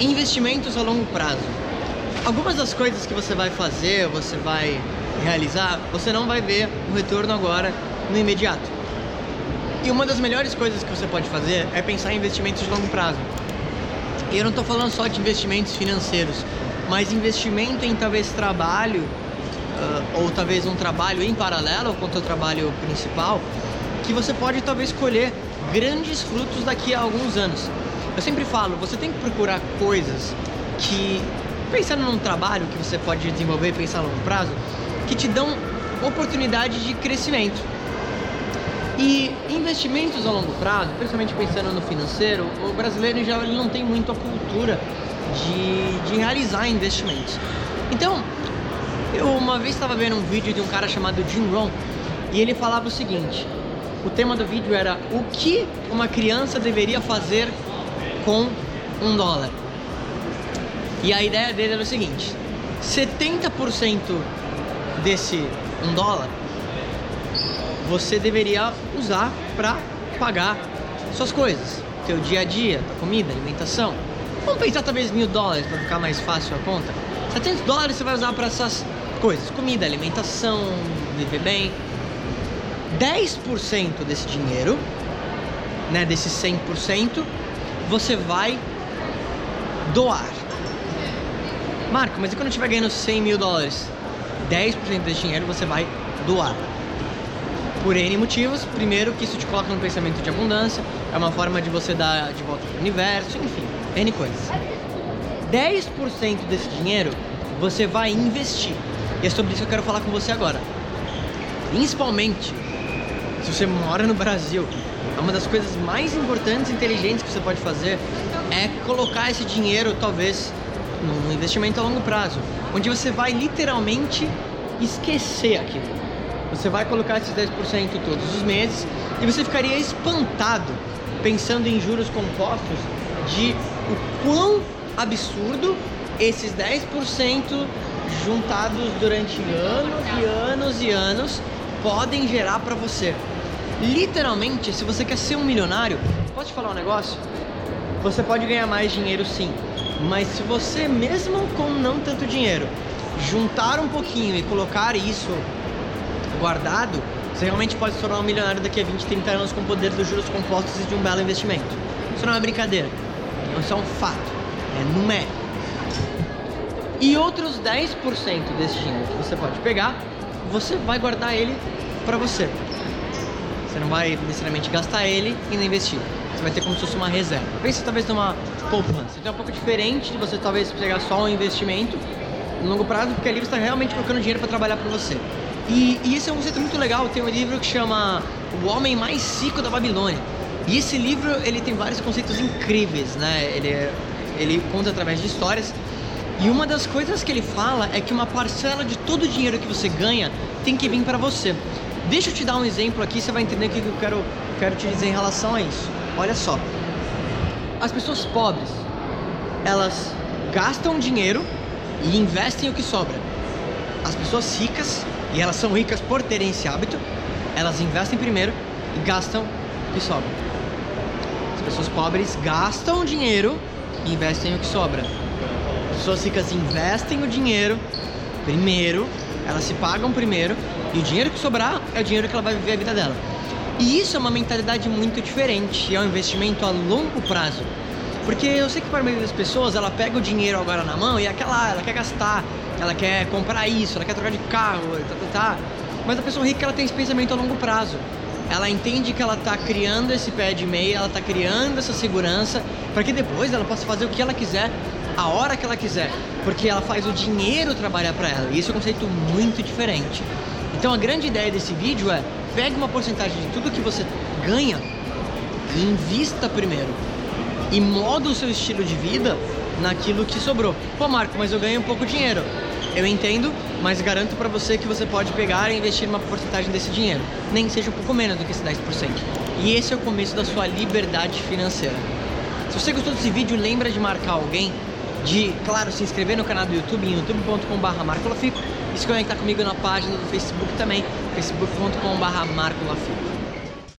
Investimentos a longo prazo. Algumas das coisas que você vai fazer, você vai realizar, você não vai ver o retorno agora no imediato. E uma das melhores coisas que você pode fazer é pensar em investimentos de longo prazo. E eu não estou falando só de investimentos financeiros, mas investimento em talvez trabalho, uh, ou talvez um trabalho em paralelo com o seu trabalho principal, que você pode talvez colher grandes frutos daqui a alguns anos. Eu sempre falo, você tem que procurar coisas que, pensando num trabalho que você pode desenvolver pensar a longo prazo, que te dão oportunidade de crescimento. E investimentos a longo prazo, principalmente pensando no financeiro, o brasileiro geral ele não tem muito a cultura de, de realizar investimentos. Então, eu uma vez estava vendo um vídeo de um cara chamado Jim Rohn e ele falava o seguinte: o tema do vídeo era o que uma criança deveria fazer com um dólar. E a ideia dele era o seguinte: 70% desse um dólar você deveria usar para pagar suas coisas, teu dia a dia, comida, alimentação. Vamos pensar talvez mil dólares para ficar mais fácil a conta. 700 dólares você vai usar para essas coisas: comida, alimentação, viver bem. 10% desse dinheiro, né, desse 100%, você vai doar. Marco, mas e quando eu estiver ganhando 100 mil dólares? 10% desse dinheiro você vai doar. Por N motivos. Primeiro, que isso te coloca num pensamento de abundância, é uma forma de você dar de volta para o universo, enfim, N coisas. 10% desse dinheiro você vai investir. E é sobre isso que eu quero falar com você agora. Principalmente se você mora no Brasil, uma das coisas mais importantes e inteligentes que você pode fazer é colocar esse dinheiro, talvez, num investimento a longo prazo, onde você vai literalmente esquecer aquilo. Você vai colocar esses 10% todos os meses e você ficaria espantado pensando em juros compostos de o quão absurdo esses 10% juntados durante anos e anos e anos podem gerar para você. Literalmente, se você quer ser um milionário, posso te falar um negócio? Você pode ganhar mais dinheiro sim, mas se você, mesmo com não tanto dinheiro, juntar um pouquinho e colocar isso guardado, você realmente pode se tornar um milionário daqui a 20, 30 anos com o poder dos juros compostos e de um belo investimento. Isso não é brincadeira, isso é um fato, é numérico. E outros 10% desse dinheiro que você pode pegar, você vai guardar ele para você. Você não vai necessariamente gastar ele e não investir. Você vai ter como se fosse uma reserva. Pense talvez numa poupança. Então é um pouco diferente de você talvez pegar só um investimento no longo prazo, porque ali você está realmente colocando dinheiro para trabalhar para você. E, e esse é um conceito muito legal. Tem um livro que chama O Homem Mais Rico da Babilônia. E esse livro ele tem vários conceitos incríveis, né? Ele, ele conta através de histórias. E uma das coisas que ele fala é que uma parcela de todo o dinheiro que você ganha tem que vir para você. Deixa eu te dar um exemplo aqui, você vai entender o que eu quero, quero te dizer em relação a isso. Olha só. As pessoas pobres, elas gastam dinheiro e investem o que sobra. As pessoas ricas, e elas são ricas por terem esse hábito, elas investem primeiro e gastam o que sobra. As pessoas pobres gastam dinheiro e investem o que sobra. As pessoas ricas investem o dinheiro primeiro, elas se pagam primeiro e o dinheiro que sobrar é o dinheiro que ela vai viver a vida dela. E isso é uma mentalidade muito diferente, é um investimento a longo prazo. Porque eu sei que para a maioria das pessoas, ela pega o dinheiro agora na mão e é aquela, ela quer gastar, ela quer comprar isso, ela quer trocar de carro, tá, tá, tá. Mas a pessoa rica, ela tem esse pensamento a longo prazo. Ela entende que ela está criando esse pé de meia, ela está criando essa segurança, para que depois ela possa fazer o que ela quiser, a hora que ela quiser. Porque ela faz o dinheiro trabalhar para ela. E isso é um conceito muito diferente. Então a grande ideia desse vídeo é pegue uma porcentagem de tudo que você ganha e invista primeiro. E moda o seu estilo de vida naquilo que sobrou. Pô, Marco, mas eu ganho um pouco de dinheiro. Eu entendo, mas garanto para você que você pode pegar e investir uma porcentagem desse dinheiro, nem seja um pouco menos do que esse 10%. E esse é o começo da sua liberdade financeira. Se você gostou desse vídeo, lembra de marcar alguém, de, claro, se inscrever no canal do YouTube em youtube.com/marcolafico e se conectar comigo na página do Facebook também, facebook.com.br Marco Lafico.